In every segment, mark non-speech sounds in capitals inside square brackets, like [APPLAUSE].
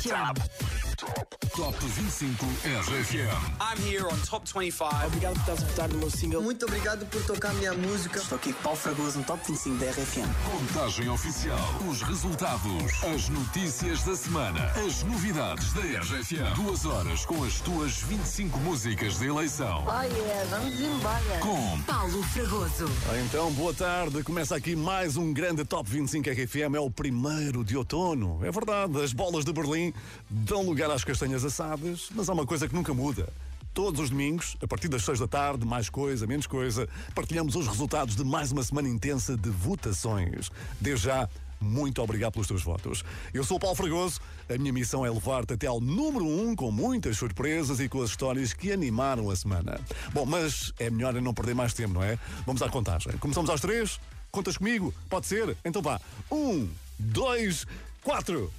RFM. Top 25 RFM. I'm here on Top 25. Obrigado por estás a votar no meu single. Muito obrigado por tocar a minha música. Estou aqui com Paulo Fragoso no Top 25 da RFM. Contagem oficial. Os resultados. As notícias da semana. As novidades da RFM. Duas horas com as tuas 25 músicas de eleição. Oh yeah, vamos embora. Com Paulo Fragoso. Então, boa tarde. Começa aqui mais um grande Top 25 RFM. É o primeiro de outono. É verdade, as bolas de Berlim dão lugar às castanhas assadas, mas há uma coisa que nunca muda. Todos os domingos, a partir das 6 da tarde, mais coisa, menos coisa, partilhamos os resultados de mais uma semana intensa de votações. Desde já, muito obrigado pelos teus votos. Eu sou o Paulo Fragoso, a minha missão é levar-te até ao número 1 um, com muitas surpresas e com as histórias que animaram a semana. Bom, mas é melhor não perder mais tempo, não é? Vamos à contagem. Começamos às três? Contas comigo? Pode ser? Então vá. Um, dois, quatro.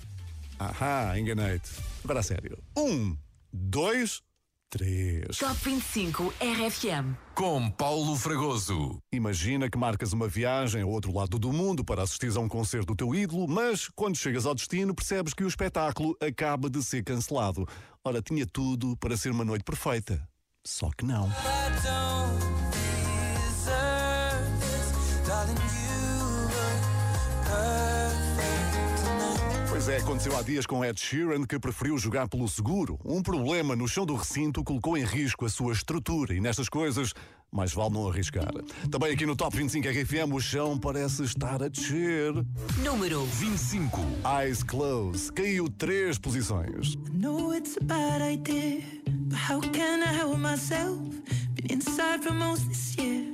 Ahá, enganei-te. Agora a sério. Um, dois, três. Top 25 RFM. Com Paulo Fragoso. Imagina que marcas uma viagem ao outro lado do mundo para assistir a um concerto do teu ídolo, mas quando chegas ao destino percebes que o espetáculo acaba de ser cancelado. Ora, tinha tudo para ser uma noite perfeita. Só que não. Pois é, aconteceu há dias com Ed Sheeran que preferiu jogar pelo seguro. Um problema no chão do recinto colocou em risco a sua estrutura e nestas coisas mais vale não arriscar. Também aqui no Top 25 RFM o chão parece estar a descer. Número 25. Eyes Closed caiu três posições. know it's a bad idea, but how can I help myself? Been inside for most this year,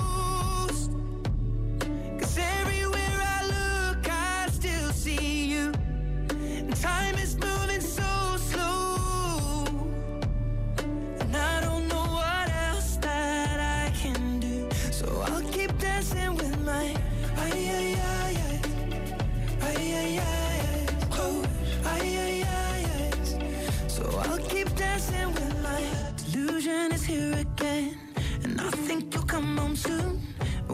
And I don't know what else that I can do. So I'll keep dancing with my yeah yeah yeah yeah I yeah yeah yeah I yeah yeah yeah so I'll keep dancing with my. Illusion is here again. And I think you'll come home soon.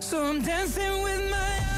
So I'm dancing with my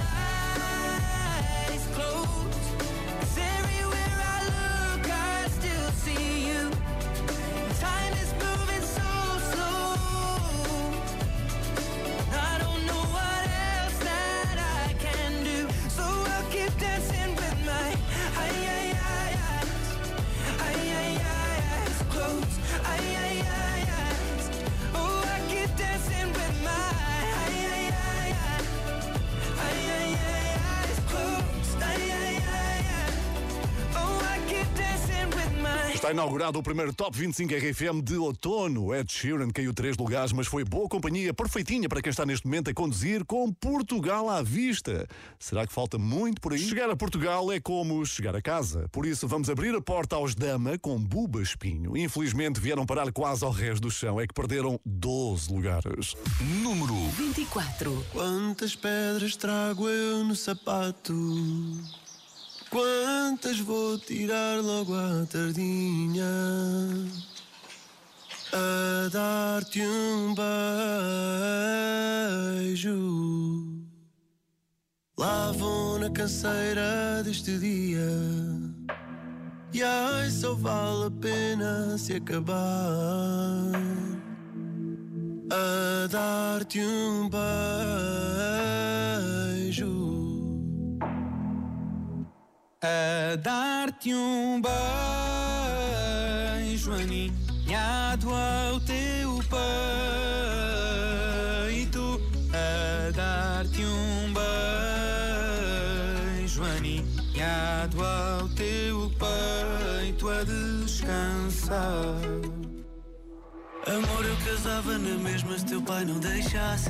Está inaugurado o primeiro Top 25 RFM de outono. Ed Sheeran caiu três lugares, mas foi boa companhia, perfeitinha para quem está neste momento a conduzir com Portugal à vista. Será que falta muito por aí? Chegar a Portugal é como chegar a casa. Por isso vamos abrir a porta aos Dama com Buba Espinho. Infelizmente vieram parar quase ao resto do chão. É que perderam 12 lugares. Número 24. Quantas pedras trago eu no sapato? Quantas vou tirar logo à tardinha? A dar-te um beijo. Lá vou na canseira deste dia. E ai, só vale a pena se acabar a dar-te um beijo. A dar-te um beijo aninhado ao teu peito. A dar-te um beijo aninhado ao teu peito a descansar. Amor, eu casava na mesma se teu pai não deixasse.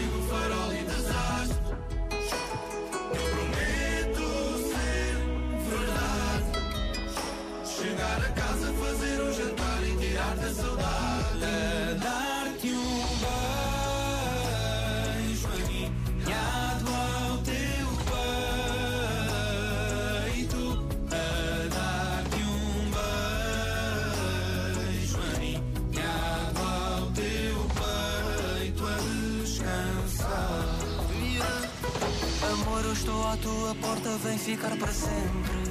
Chegar a casa, fazer o jantar e tirar-te a saudade. Dar-te um beijo aninhado ao teu peito. A dar-te um beijo aninhado ao teu peito a descansar. Amor, eu estou à tua porta, vem ficar para sempre.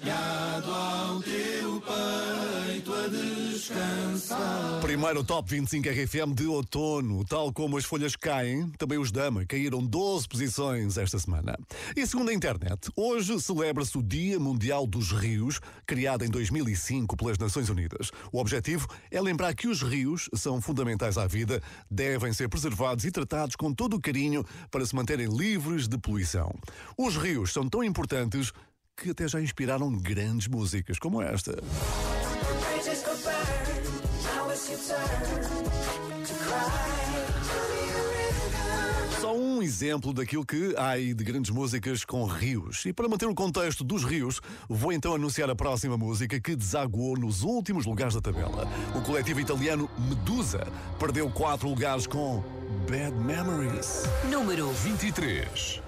aninhado ao teu peito a descansar. Primeiro Top 25 RFM de outono. Tal como as folhas caem, também os Dama caíram 12 posições esta semana. E segundo a internet, hoje celebra-se o Dia Mundial dos Rios, criado em 2005 pelas Nações Unidas. O objetivo é lembrar que os rios são fundamentais à vida, devem ser preservados e tratados com todo o carinho para se manterem livres de poluição. Os rios são tão importantes que até já inspiraram grandes músicas como esta. Só um exemplo daquilo que há aí de grandes músicas com rios. E para manter o contexto dos rios, vou então anunciar a próxima música que desaguou nos últimos lugares da tabela. O coletivo italiano Medusa perdeu quatro lugares com Bad Memories. Número 23.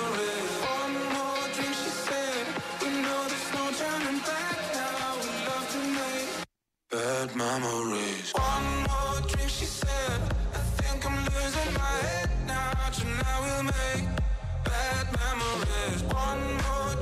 bad memories. One more drink, she said. I think I'm losing my head now. Tonight we'll make bad memories. One more.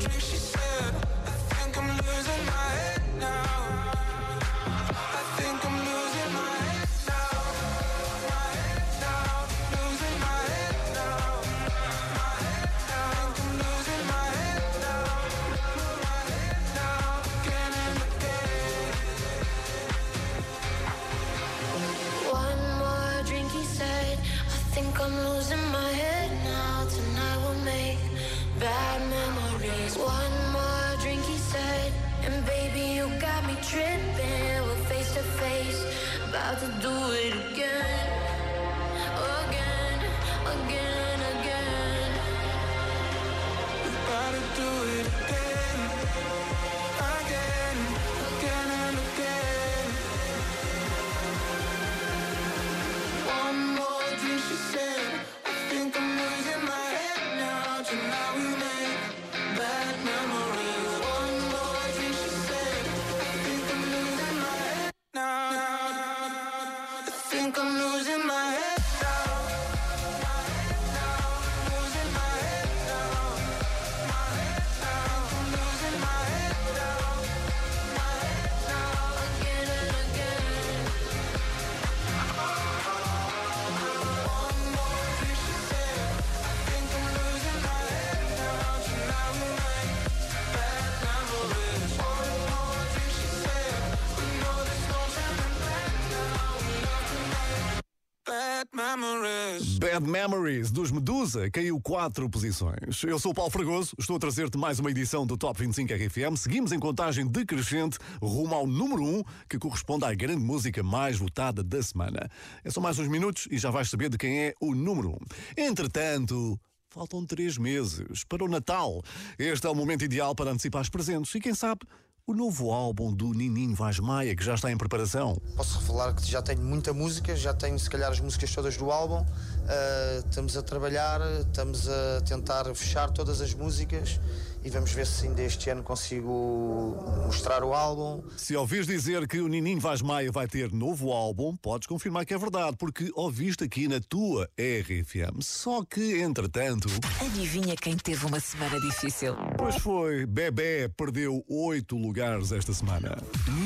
Bad Memories dos Medusa caiu quatro posições. Eu sou o Paulo Fragoso, estou a trazer-te mais uma edição do Top 25 RFM. Seguimos em contagem decrescente rumo ao número 1, que corresponde à grande música mais votada da semana. É só mais uns minutos e já vais saber de quem é o número 1. Entretanto. Faltam três meses para o Natal. Este é o momento ideal para antecipar os presentes e, quem sabe, o novo álbum do Nininho Vaz Maia, que já está em preparação. Posso revelar que já tenho muita música, já tenho se calhar as músicas todas do álbum. Uh, estamos a trabalhar, estamos a tentar fechar todas as músicas e vamos ver se ainda este ano consigo mostrar o álbum. Se ouvires dizer que o Nininho Vaz Maia vai ter novo álbum, podes confirmar que é verdade, porque ouviste aqui na tua RFM. Só que, entretanto, Adivinha quem teve uma semana difícil? pois foi, Bebé perdeu oito lugares esta semana.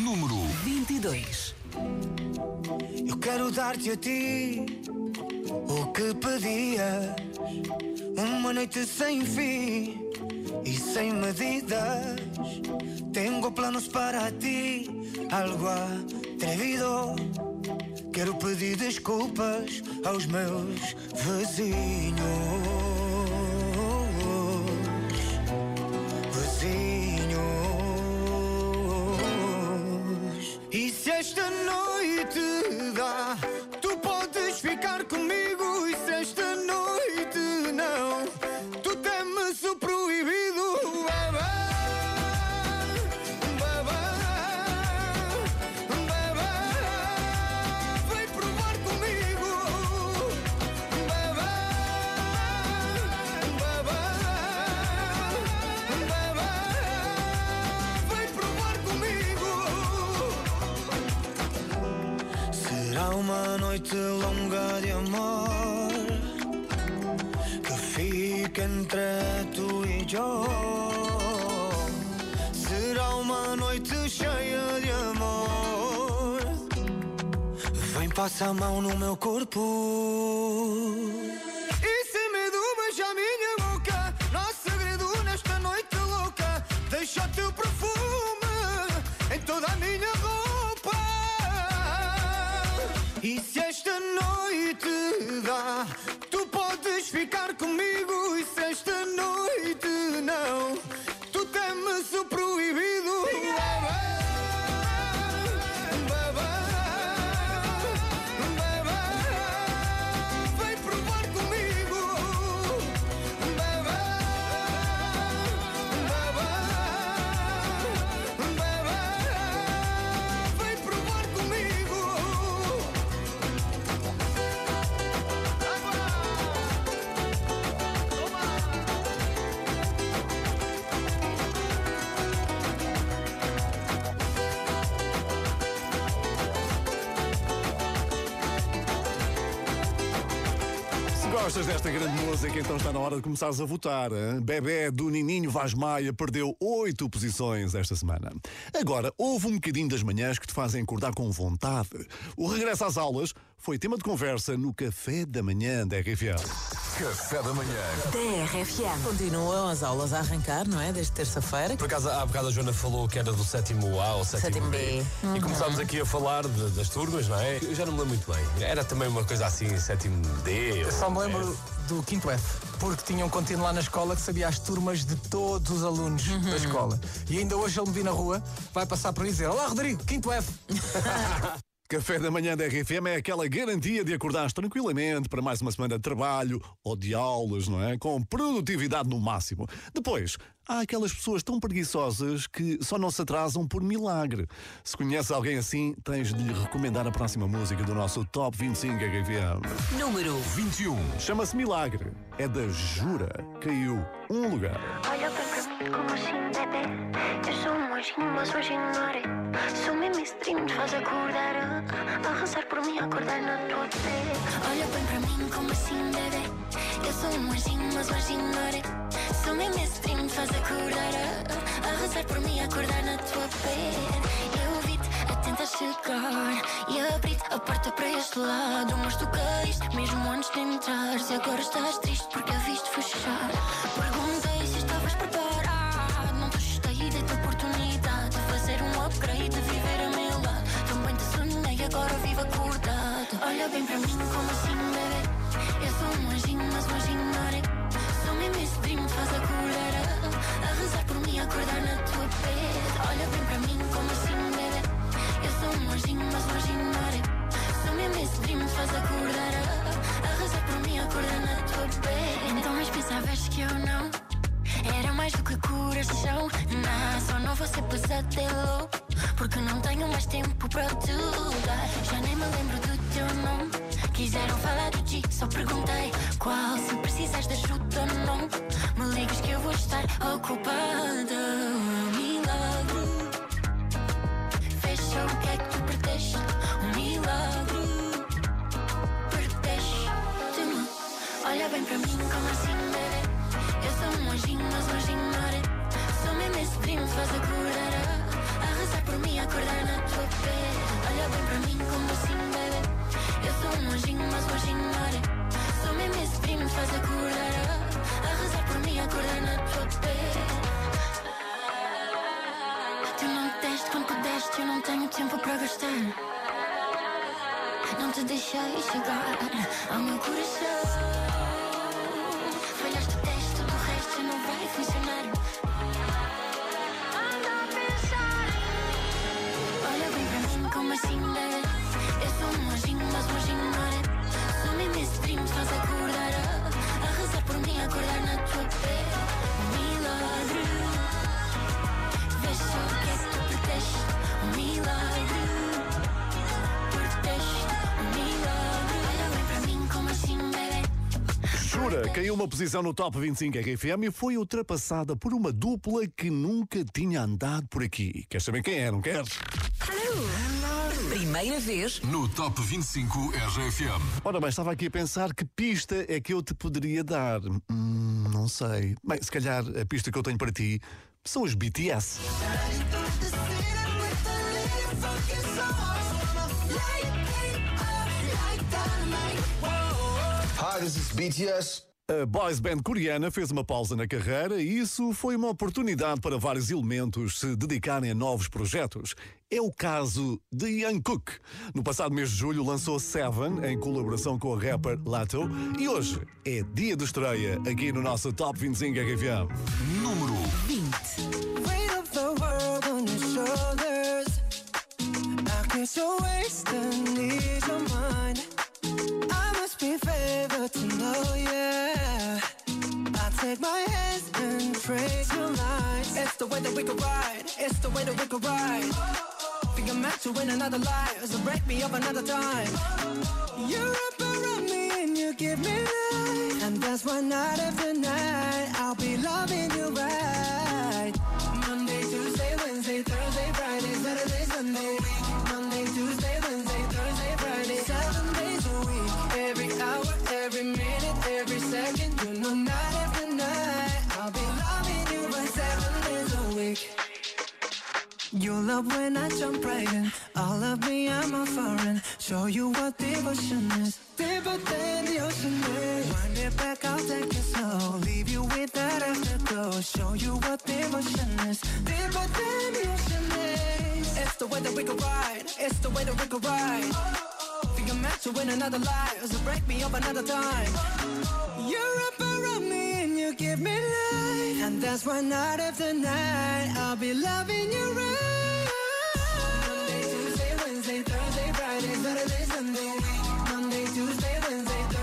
Número 22. Eu quero dar-te a ti o que pedias. Uma noite sem fim e sem medidas. Tengo planos para ti, algo atrevido. Quero pedir desculpas aos meus vizinhos. Vizinhos. E se esta noite dá, comigo. Será uma noite longa de amor fica entre tu e eu. Será uma noite cheia de amor. Vem, passa a mão no meu corpo. Começares a votar. hein? Bebé do Nininho Vaz Maia perdeu oito posições esta semana. Agora, houve um bocadinho das manhãs que te fazem acordar com vontade. O regresso às aulas foi tema de conversa no Café da Manhã da RFM. Café da manhã. TRFM. Continuam as aulas a arrancar, não é? Desde terça-feira. Por acaso, há bocado a Joana falou que era do sétimo A ou sétimo, Sétimo B. B. E começámos aqui a falar de- das turmas, não é? Eu já não me lembro muito bem. Era também uma coisa assim, sétimo D. ou Só me lembro F. do quinto F, porque tinha um contínuo lá na escola que sabia as turmas de todos os alunos da escola. E ainda hoje ele me vi na rua, vai passar por aí e dizer: Olá Rodrigo, quinto F. [LAUGHS] Café da manhã da RFM é aquela garantia de acordares tranquilamente para mais uma semana de trabalho ou de aulas, não é? Com produtividade no máximo. Depois, há aquelas pessoas tão preguiçosas que só não se atrasam por milagre. Se conheces alguém assim, tens de lhe recomendar a próxima música do nosso Top 25 RFM. Número 21. Chama-se Milagre. É da Jura. Caiu um lugar. Olha bem para mim como assim, bebê. Eu sou um anjinho, mas hoje ignorei. Sou mesmo stream, te faz acordar. A, a rezar por mim, acordar na tua pele. Olha bem para mim como assim, bebê. Eu sou um anjinho, mas hoje ignorei. Sou mesmo stream, te faz acordar. A, a rezar por mim, acordar na tua pele. Eu vi-te a tentar chegar e abri-te a porta para este lado. Mas tu caíste mesmo antes de entrares. E agora estás triste porque a viste fechar. Perguntei se estavas preparado. Não te assustei da tua oportunidade de fazer um upgrade, de viver a meu lado. Também te sonhei, agora vivo acordado. Olha bem para mim, como assim, bebê? Eu sou um anjinho, mas um anjinho não é. Jura caiu uma posição no Top 25 RFM e foi ultrapassada por uma dupla que nunca tinha andado por aqui. Queres saber quem é, não queres? Primeira vez No Top 25 RFM. Ora bem, estava aqui a pensar que pista é que eu te poderia dar. Hum, não sei. Bem, se calhar a pista que eu tenho para ti são os BTS. Hi, this is BTS. A boys band coreana fez uma pausa na carreira e isso foi uma oportunidade para vários elementos se dedicarem a novos projetos. É o caso de Jungkook. No passado mês de julho lançou Seven em colaboração com o rapper Lato e hoje é dia de estreia aqui no nosso Top 25 RFM. Número 20. I must be favored to know, yeah. I take my hands and trace your lines. It's the way that we could ride. It's the way that we could ride. To win another life, break me another time. You wrap around me and you give me life, and that's night after night I'll be loving you right. Monday, Tuesday, Wednesday, Thursday, Friday, Saturday, Sunday. every minute, every second, you know night after night I'll be loving you for seven days a week. You love when I jump right in. All of me, I'm a foreign. Show you what devotion is. Deeper than the ocean is. Wind it back, I'll take it slow. Leave you with that afterglow. Show you what devotion is. Deeper than the ocean is. It's the way that we can ride. It's the way that we can ride. oh meant to win another life. So break me up another time. You're up around me and you give me life. And that's why night after night I'll be loving you right. Monday, Tuesday, Wednesday, Thursday, Friday, Saturday, Sunday. Monday, Tuesday, Wednesday, Thursday,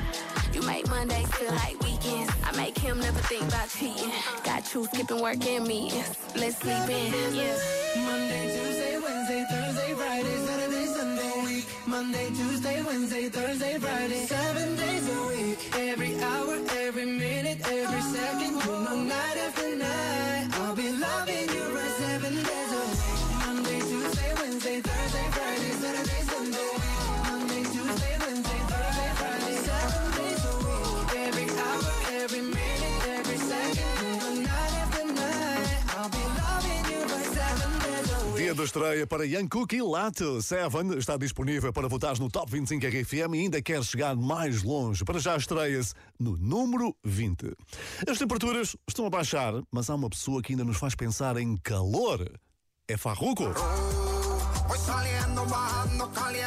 You make Mondays feel like weekends. I make him never think about cheating. Got you skipping work and meetings. Let's sleep in, yeah. Monday, Tuesday, Wednesday, Thursday, Friday, Saturday, Sunday. Week. Monday, Tuesday, Wednesday, Thursday, Friday, seven da estreia para Young Cook e Lato. Seven está disponível para votar no Top 25 RFM e ainda quer chegar mais longe. Para já estreia-se no número 20. As temperaturas estão a baixar, mas há uma pessoa que ainda nos faz pensar em calor. É Farruko. Voy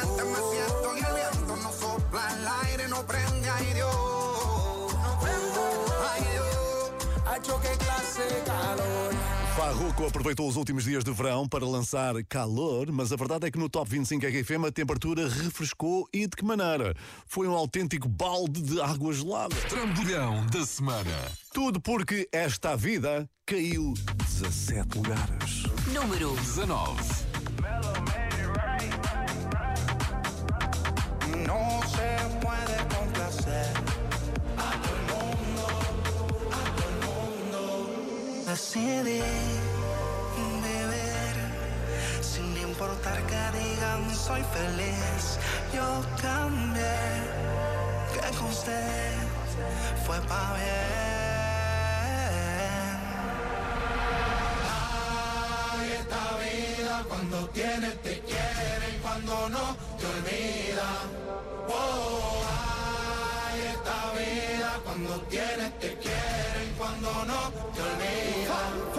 Farruko aproveitou os últimos dias de verão para lançar calor, mas a verdade é que no Top 25 RFM a temperatura refrescou e de que maneira? Foi um autêntico balde de água gelada. Trambolhão da semana. Tudo porque esta vida caiu 17 lugares. Número 19. No se puede complacer a todo importar que digan soy feliz. Yo cambié, que con usted fue pa' bien. Ay, esta vida cuando tienes te quiere y cuando no te olvida. Oh, ay, esta vida cuando tienes te quiere y cuando no te olvida.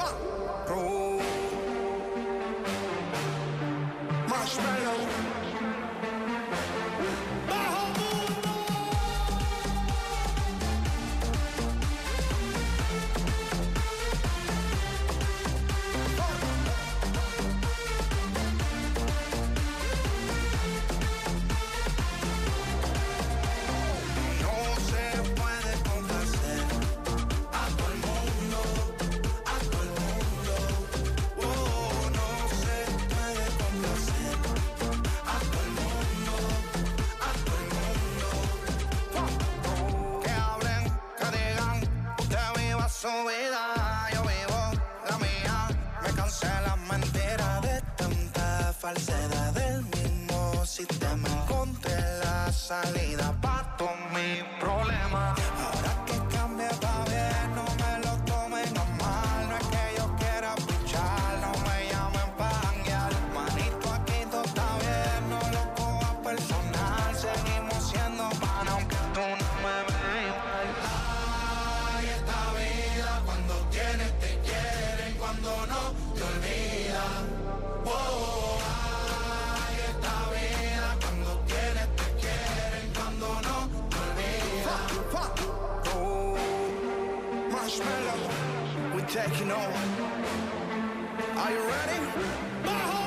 gasolina mellow. We're taking over. Are you ready?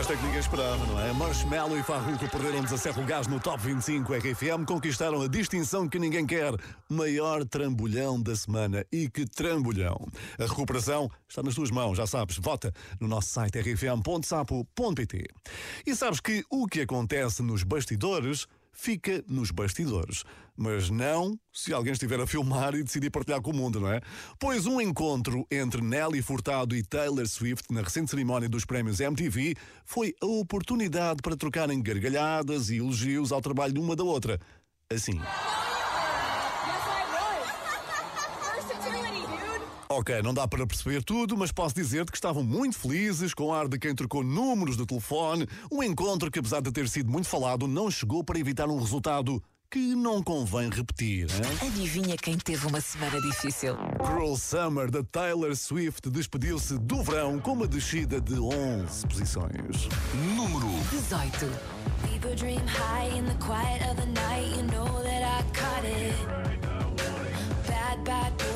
Esta que ninguém esperava, não é? Marshmallow e Farruko perderam 17 lugares no Top 25 RFM, conquistaram a distinção que ninguém quer, maior trambolhão da semana. E que trambolhão! A recuperação está nas tuas mãos, já sabes, vota no nosso site rfm.sapo.pt. E sabes que o que acontece nos bastidores fica nos bastidores. Mas não se alguém estiver a filmar e decidir partilhar com o mundo, não é? Pois um encontro entre Nelly Furtado e Taylor Swift na recente cerimónia dos prémios MTV foi a oportunidade para trocarem gargalhadas e elogios ao trabalho de uma da outra. Assim. Ok, não dá para perceber tudo, mas posso dizer-te que estavam muito felizes, com ar de quem trocou números de telefone. Um encontro que, apesar de ter sido muito falado, não chegou para evitar um resultado que não convém repetir. Hein? Adivinha quem teve uma semana difícil? Cruel Summer da Taylor Swift despediu-se do verão com uma descida de 11 posições. Número 18. People dream high in the quiet of the night. You know that I caught it. Bad, bad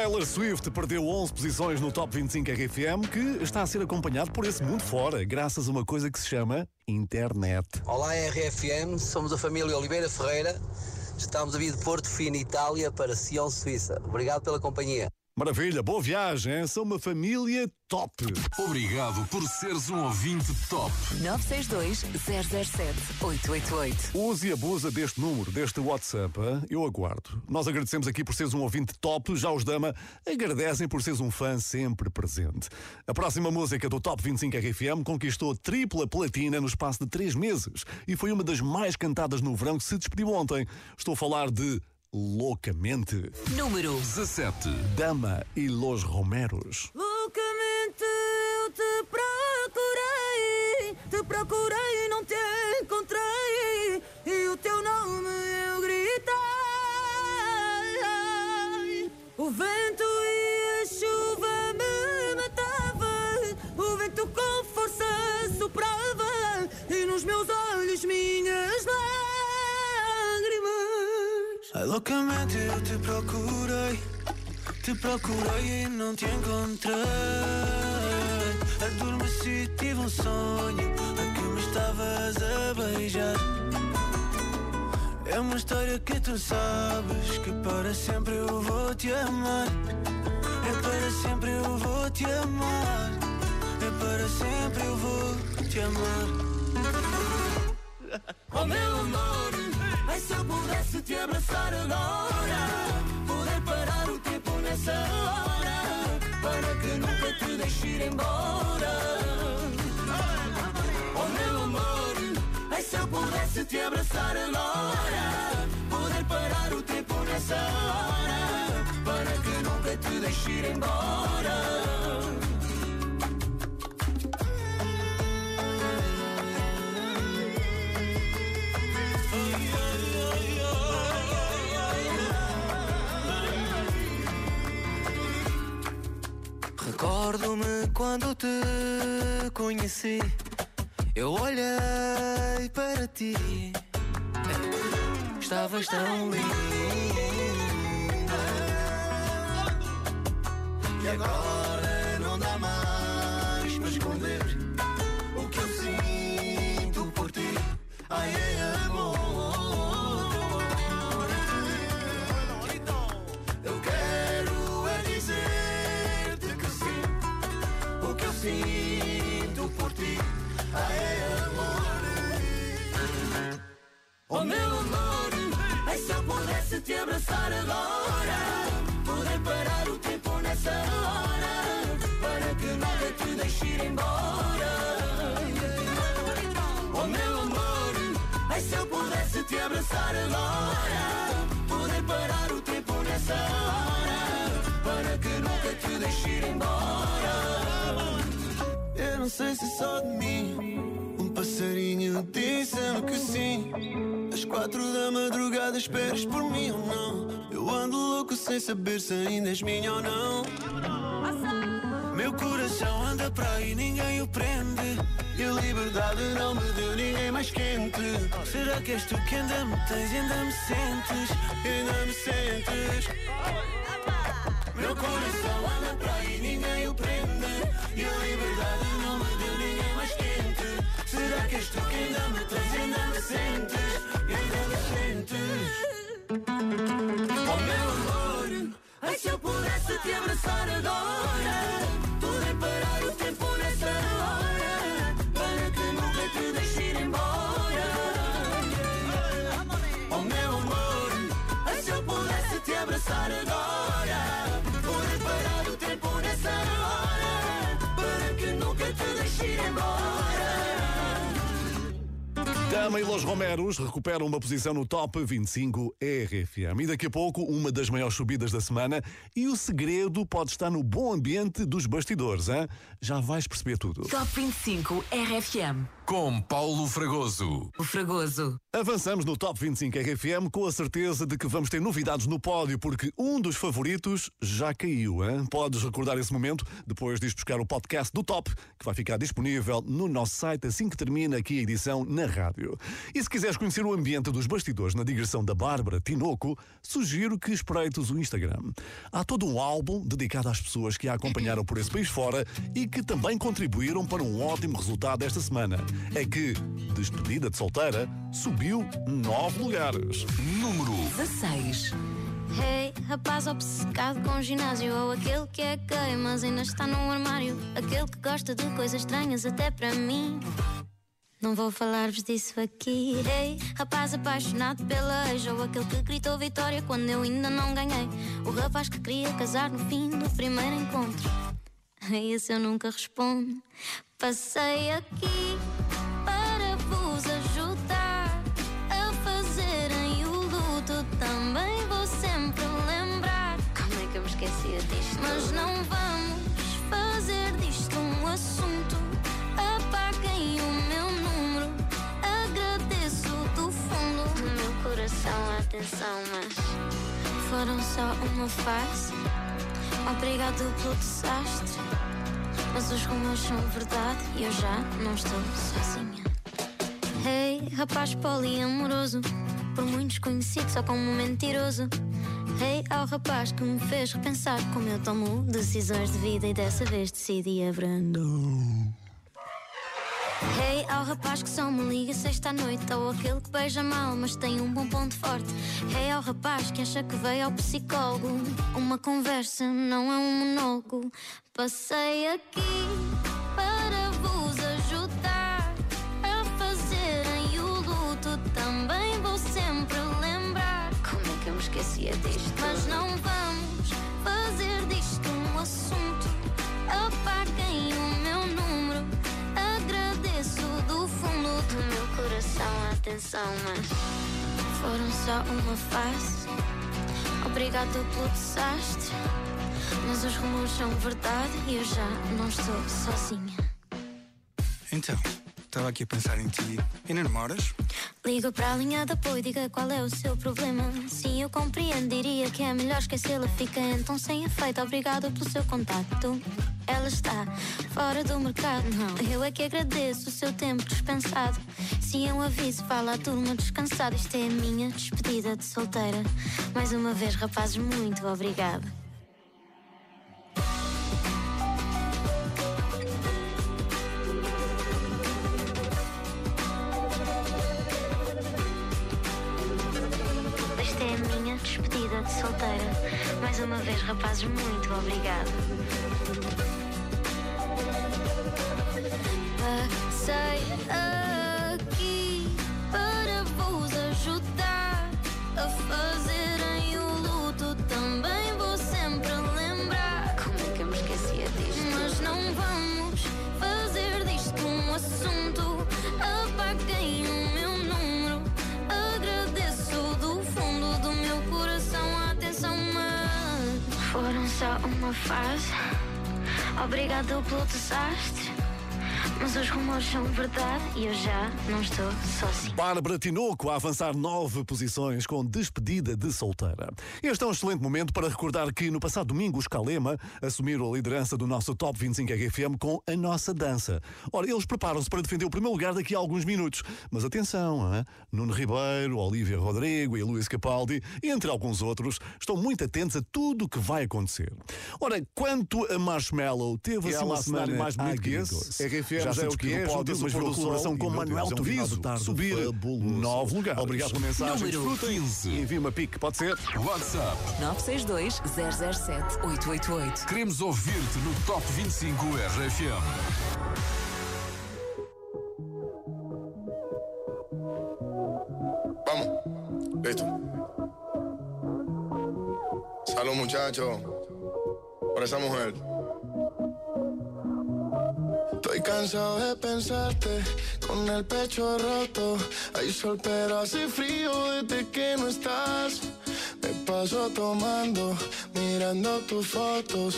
Taylor Swift perdeu 11 posições no Top 25 RFM, que está a ser acompanhado por esse mundo fora, graças a uma coisa que se chama internet. Olá RFM, somos a família Oliveira Ferreira. Estamos a vir de Porto Fino, Itália, para Sion, Suíça. Obrigado pela companhia. Maravilha, boa viagem, hein? são uma família top. Obrigado por seres um ouvinte top. 962 007 888. Use e abusa deste número, deste WhatsApp. hein? Eu aguardo. Nós agradecemos aqui por seres um ouvinte top. Já os Dama agradecem por seres um fã sempre presente. A próxima música do Top 25 RFM conquistou tripla platina no espaço de três meses e foi uma das mais cantadas no verão que se despediu ontem. Estou a falar de Loucamente. Número 17. Dama e Los Romeros. Loucamente eu te procurei, te procurei e não te encontrei, e o teu nome eu gritei. O vento loucamente eu te procurei, te procurei e não te encontrei. Adormeci, tive um sonho a que me estavas a beijar. É uma história que tu sabes que para sempre eu vou te amar. É para sempre eu vou te amar. É para sempre eu vou te amar. [LAUGHS] Oh meu amor, ai se eu pudesse te abraçar agora Poder parar o tempo nessa hora Para que nunca te deixe ir embora Oh meu amor, ai se eu pudesse te abraçar agora Poder parar o tempo nessa hora Para que nunca te deixe ir embora Recordo-me quando te conheci. Eu olhei para ti. Estavas tão linda. E agora não dá mais para esconder o que eu sinto por ti. Ai, é amor. Oh meu amor, ai se eu pudesse te abraçar agora. Poder parar o tempo nessa hora Para que nada te deixe ir embora. Oh meu amor, ai se eu pudesse te abraçar agora. Poder parar o tempo nessa hora Para que nunca te deixe ir embora. Eu não sei se só de mim. Passarinho disse-me que sim. Às quatro da madrugada esperas por mim ou não? Eu ando louco sem saber se ainda és minha ou não. Meu coração anda para aí, ninguém o prende. E a liberdade não me deu ninguém mais quente. Será que és tu que ainda me tens e ainda me sentes? Ainda me sentes? Meu coração anda para aí, ninguém o prende. E a liberdade que és tu que ainda me tens ainda me sentes? Ainda me sentes? Oh meu amor, ai se eu pudesse te abraçar agora Dama e Los Romeros recuperam uma posição no Top 25 RFM. E daqui a pouco, uma das maiores subidas da semana. E o segredo pode estar no bom ambiente dos bastidores, hein? Já vais perceber tudo. Top 25 RFM. Com Paulo Fragoso. O Fragoso. Avançamos no Top 25 RFM com a certeza de que vamos ter novidades no pódio, porque um dos favoritos já caiu. Hein? Podes recordar esse momento depois de ir buscar o podcast do Top, que vai ficar disponível no nosso site assim que termina aqui a edição na rádio. E se quiseres conhecer o ambiente dos bastidores na digressão da Bárbara Tinoco, sugiro que espreites o Instagram. Há todo um álbum dedicado às pessoas que a acompanharam por esse país fora e que também contribuíram para um ótimo resultado esta semana. É que, despedida de solteira, subiu nove lugares. Número 16. Hey, rapaz obcecado com ginásio Ou aquele que é gay, mas ainda está no armário. Aquele que gosta de coisas estranhas até para mim. Não vou falar-vos disso aqui. Hey, rapaz apaixonado pela ex Ou aquele que gritou vitória quando eu ainda não ganhei. O rapaz que queria casar no fim do primeiro encontro A [LAUGHS] esse eu nunca respondo. Passei aqui para vos ajudar A fazerem o luto Também vou sempre lembrar. Como é que eu me esquecia disto? Mas não vamos fazer disto um assunto. Apaguem o meu número. Agradeço do fundo. Do meu coração atenção Mas foram só uma fase Obrigado pelo desastre Mas os rumores são verdade E eu já não estou sozinha. Hey, rapaz poliamoroso Por muitos conhecido só como mentiroso. Hey, ao rapaz que me fez repensar Como eu tomo decisões de vida E dessa vez decidi abrandar Hey, ao rapaz que só me liga sexta à noite Ou aquele que beija mal, mas tem um bom ponto forte. Hey, ao rapaz que acha que veio ao psicólogo. Uma conversa não é um monólogo. Passei aqui para vos ajudar A fazerem o luto. Também vou sempre lembrar. Como é que eu me esquecia disto? Mas não vamos atenção, mas foram só uma fase. Obrigado pelo desastre, mas os rumores são verdade e eu já não estou sozinha. Então, estava aqui a pensar em ti. Ainda namoras? Liga para a linha de apoio, diga qual é o seu problema. Sim, eu compreendo, diria que é melhor esquecê-la. Fica então sem efeito, obrigado pelo seu contacto. Ela está fora do mercado, não. Eu é que agradeço o seu tempo dispensado. Se é um aviso, fala à turma descansada. Isto é a minha despedida de solteira. Mais uma vez, rapazes, muito obrigada. Esta é a minha despedida de solteira. Mais uma vez, rapazes, muito obrigada. Fase. Obrigado pelo desastre. Mas os rumores são verdade e eu já não estou sozinha. Bárbara Tinoco a avançar nove posições com despedida de solteira. Este é um excelente momento para recordar que no passado domingo os Calema assumiram a liderança do nosso Top 25 RFM com a nossa dança. Ora, eles preparam-se para defender o primeiro lugar daqui a alguns minutos. Mas atenção, hein? Nuno Ribeiro, Olivia Rodrigo e Luís Capaldi, entre alguns outros, estão muito atentos a tudo o que vai acontecer. Ora, quanto a Marshmallow, teve assim uma semana mais bonito que esse. RFM Já já é o que é, junta-se do colaboração com Manuel Turizo. Subir nove lugares. Obrigado pela mensagem. Desfrutem. 15. Envie uma pique, pode ser? WhatsApp. 962 007 888. Queremos ouvir-te no Top 25 RFM. Vamos, listo. Salud, muchachos. Por esa mujer. Cansado de pensarte con el pecho roto. Hay sol, pero hace frío desde que no estás. Me paso tomando, mirando tus fotos,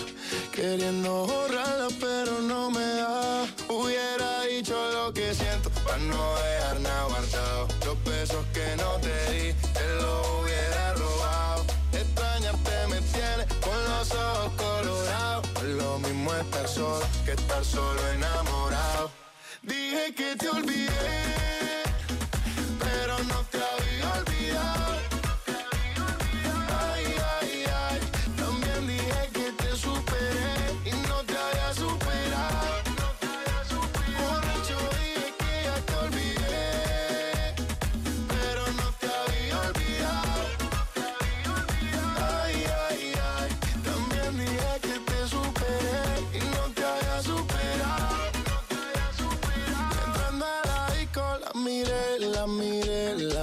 queriendo borrarlas, pero no me da. Hubiera dicho lo que siento para no dejar nada guardado. Los besos que no te di, te los hubiera robado. Extrañarte me tiene con los ojos colorados. Lo mismo estar solo que estar solo enamorado. Dije que te olvidé,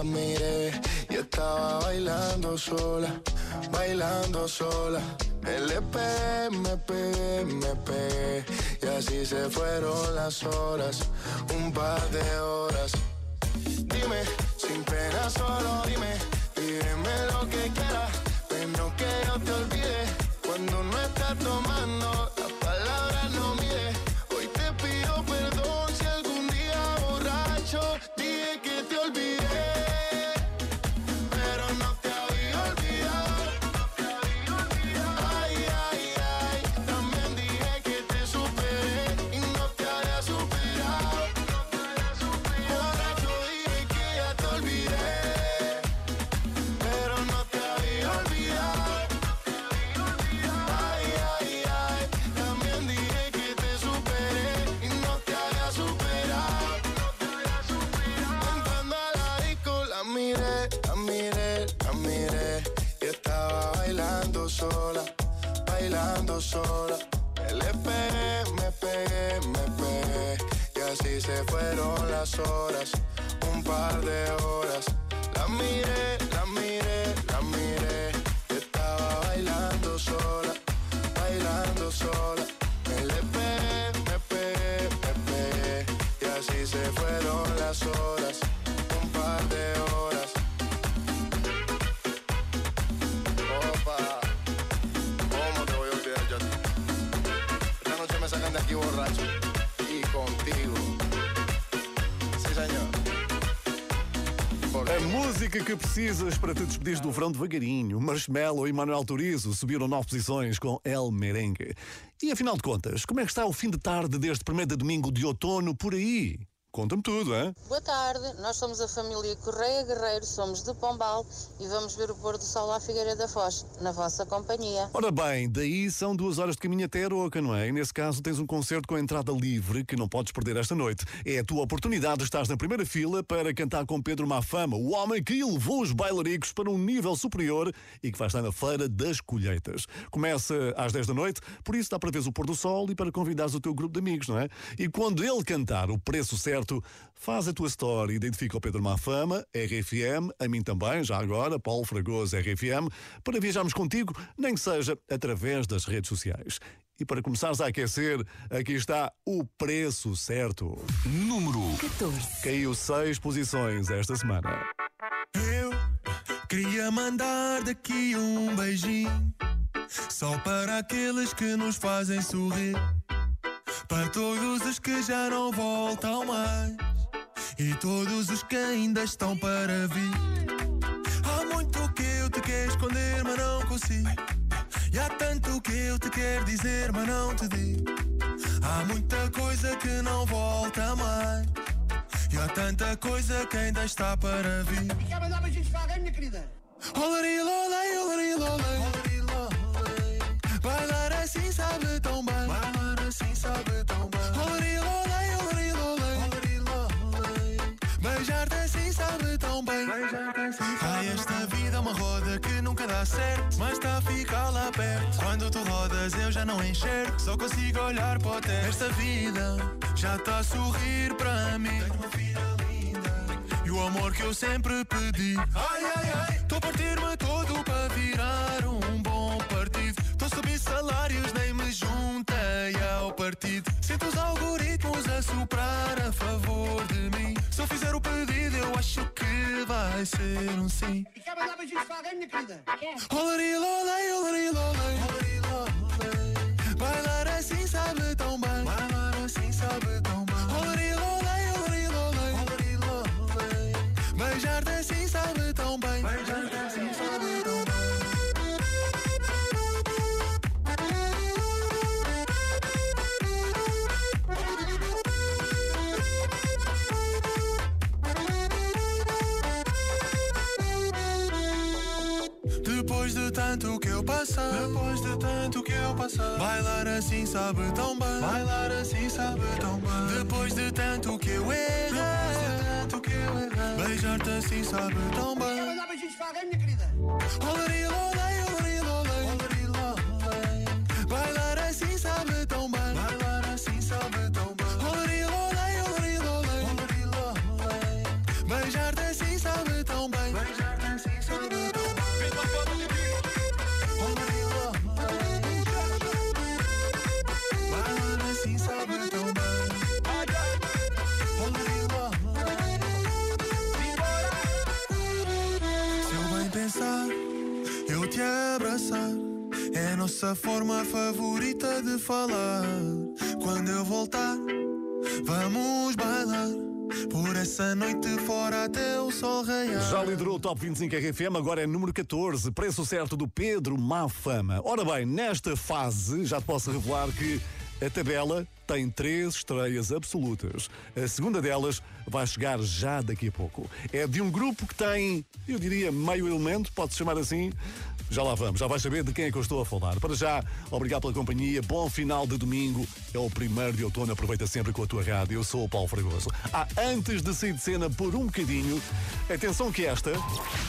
miré y estaba bailando sola, bailando sola. Le pegué, me pegué, me pegué y así se fueron las horas, un par de horas. Música que precisas para te despedir do verão devagarinho. Marshmello e Manuel Turizo subiram nove posições com El Merengue. E afinal de contas, como é que está o fim de tarde deste primeiro domingo de outono por aí? Conta-me tudo, hein? Boa tarde, nós somos a família Correia Guerreiro, somos de Pombal e vamos ver o pôr do sol à Figueira da Foz, na vossa companhia. Ora bem, daí são duas horas de caminho até Aroca, não é? E nesse caso tens um concerto com entrada livre que não podes perder esta noite. É a tua oportunidade de estar na primeira fila para cantar com Pedro Mafama, o homem que elevou os bailaricos para um nível superior e que vai estar na Feira das Colheitas. Começa às 10 da noite, por isso dá para ver o pôr do sol e para convidares o teu grupo de amigos, não é? E quando ele cantar o preço certo, faz a tua história, identifica o Pedro Mafama, RFM, a mim também, já agora, Paulo Fragoso, RFM, para viajarmos contigo, nem que seja através das redes sociais. E para começares a aquecer, aqui está o preço certo. Número 14. Caiu seis posições esta semana. Eu queria mandar daqui um beijinho Só para aqueles que nos fazem sorrir Para todos os que já não voltam mais E todos os que ainda estão para vir Há muito que eu te quero esconder, mas não consigo E há tanto que eu te quero dizer, mas não te digo Há muita coisa que não volta mais e há tanta coisa que ainda está para vir. Quer mandar beijinhos para alguém, minha querida? Olari, lolei, olari, lolei. Bailar assim sabe sabe tão bem. Beijar-te assim sabe tão bem. Ai, esta vida é uma roda que nunca dá certo, mas está a ficar lá perto. Quando tu rodas, eu já não enxergo, só consigo olhar para o teto. Esta vida já está a sorrir para mim. Tenho uma filha linda e o amor que eu sempre pedi. Ai, ai, ai, estou a partir-me todo para virar um a subir salários, nem me juntei ao partido. Sinto os algoritmos a soprar a favor de mim. Se eu fizer o pedido, eu acho que vai ser um sim. E quer mandar beijinhos para alguém, minha querida? Quer? Olari, olari. Bailar assim sabe tão bem. Bailar assim sabe tão bem. Tanto que eu passei, depois de tanto que eu passei, bailar assim sabe tão bem, bailar assim sabe tão bem. Depois de tanto que eu errei, depois de tanto que eu errei, beijar-te assim sabe tão bem. mandar beijinhos para alguém, minha querida? Olari, lolei, Nossa forma favorita de falar. Quando eu voltar, vamos bailar. Por essa noite fora até o sol raiar. Já liderou o Top 25 RFM, agora é número 14, preço certo do Pedro Má Fama. Ora bem, nesta fase já te posso revelar que a tabela tem três estreias absolutas. A segunda delas vai chegar já daqui a pouco. É de um grupo que tem, eu diria, meio elemento, pode-se chamar assim. Já lá vamos, já vais saber de quem é que eu estou a falar. Para já, obrigado pela companhia, bom final de domingo. É o primeiro de outono, aproveita sempre com a tua rádio. Eu sou o Paulo Fragoso. Ah, antes de sair de cena por um bocadinho, atenção que esta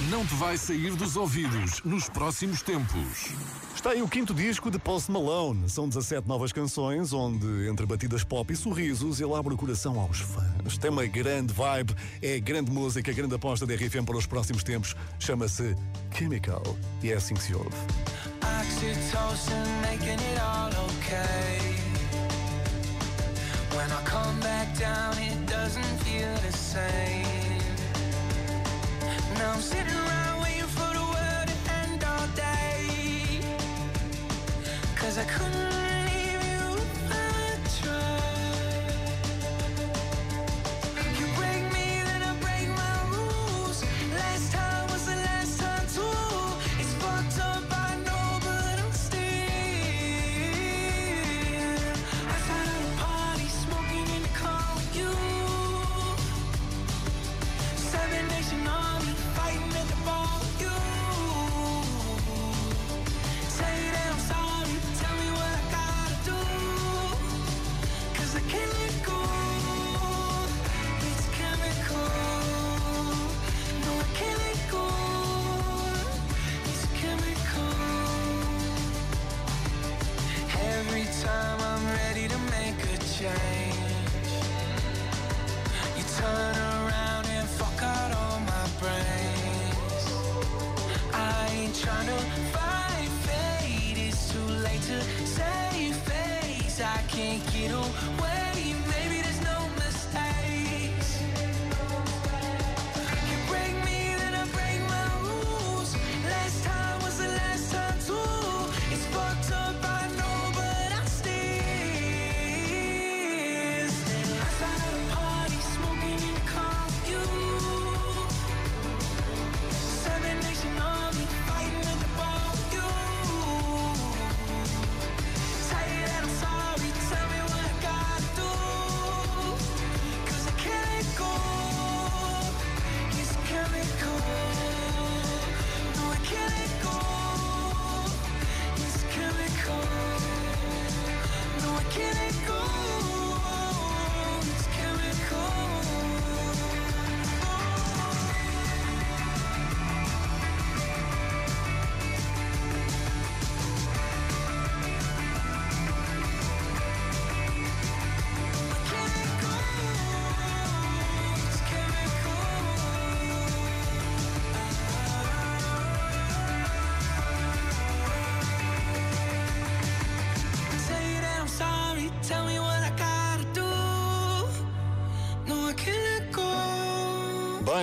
não te vai sair dos ouvidos nos próximos tempos. Está aí o quinto disco de Post Malone. São 17 novas canções, onde, entre batidas pop e sorrisos, ele abre o coração aos fãs. Tem uma grande vibe, é grande música, grande aposta da RFM para os próximos tempos. Chama-se Chemical e é assim que se ouve. Oxytocin making it all okay. When I come back down, it doesn't feel the same. Now I'm sitting around waiting for the world to end all day. Cause I couldn't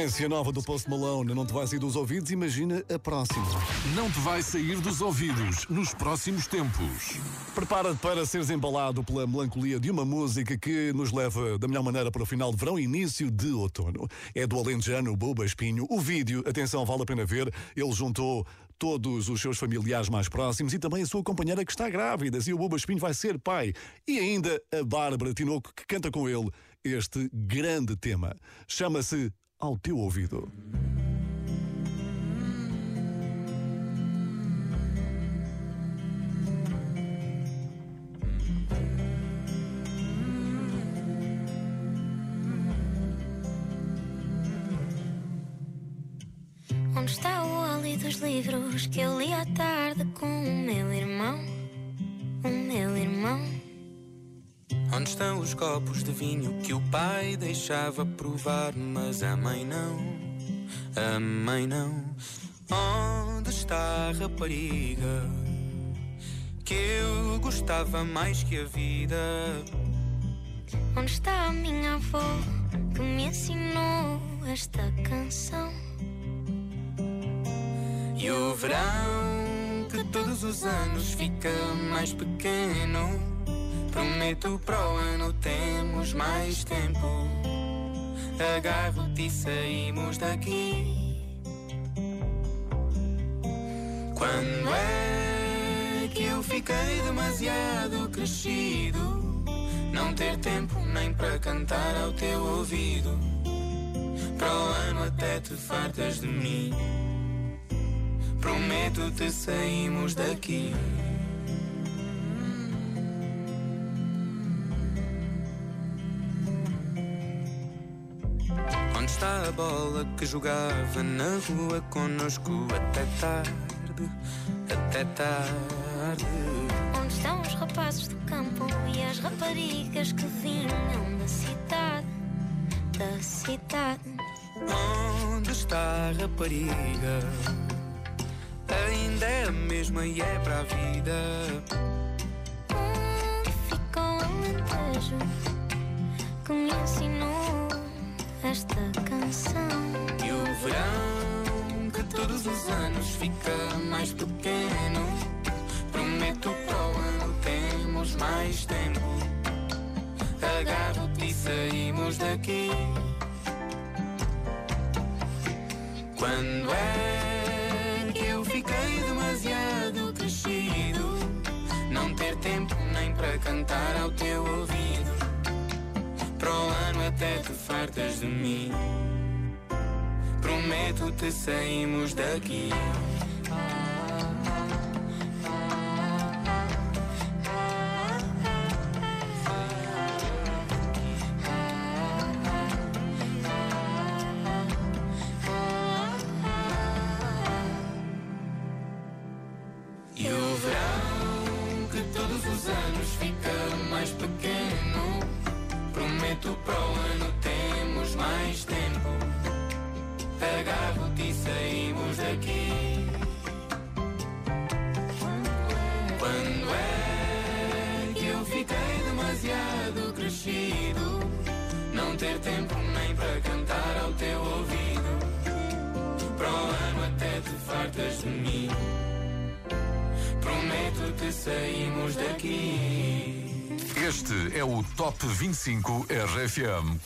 Bem, se a nova do Post Malone não te vai sair dos ouvidos, imagina a próxima. Não te vai sair dos ouvidos nos próximos tempos. Prepara-te para seres embalado pela melancolia de uma música que nos leva da melhor maneira para o final de verão e início de outono. É do alentejano Buba Espinho. O vídeo, atenção, vale a pena ver, ele juntou todos os seus familiares mais próximos e também a sua companheira que está grávida. E o Buba Espinho vai ser pai. E ainda a Bárbara Tinoco que canta com ele este grande tema. Chama-se Ao Teu Ouvido. Onde está o óleo dos livros que eu li à tarde com o meu irmão? Os copos de vinho que o pai deixava provar, mas a mãe não? A mãe não. Onde está a rapariga que eu gostava mais que a vida? Onde está a minha avó que me ensinou esta canção? E o verão que todos os anos fica mais pequeno. Prometo para o ano temos mais tempo. Agarro-te e saímos daqui. Quando é que eu fiquei demasiado crescido? Não ter tempo nem para cantar ao teu ouvido. Para o ano até te fartas de mim. Prometo-te saímos daqui. Onde está a bola que jogava na rua conosco até tarde, até tarde? Onde estão os rapazes do campo e as raparigas que vinham da cidade, da cidade? Onde está a rapariga? Ainda é a mesma e é para a vida. Onde ficou o alentejo que me ensinou esta canção? E o verão que todos os anos fica mais pequeno. Prometo para o ano temos mais tempo. Agarro-te e saímos daqui. Quando é que eu fiquei demasiado crescido? Não ter tempo nem para cantar ao teu ouvido. Para o ano até te fartas de mim. Prometo-te saímos daqui. 25 RFM.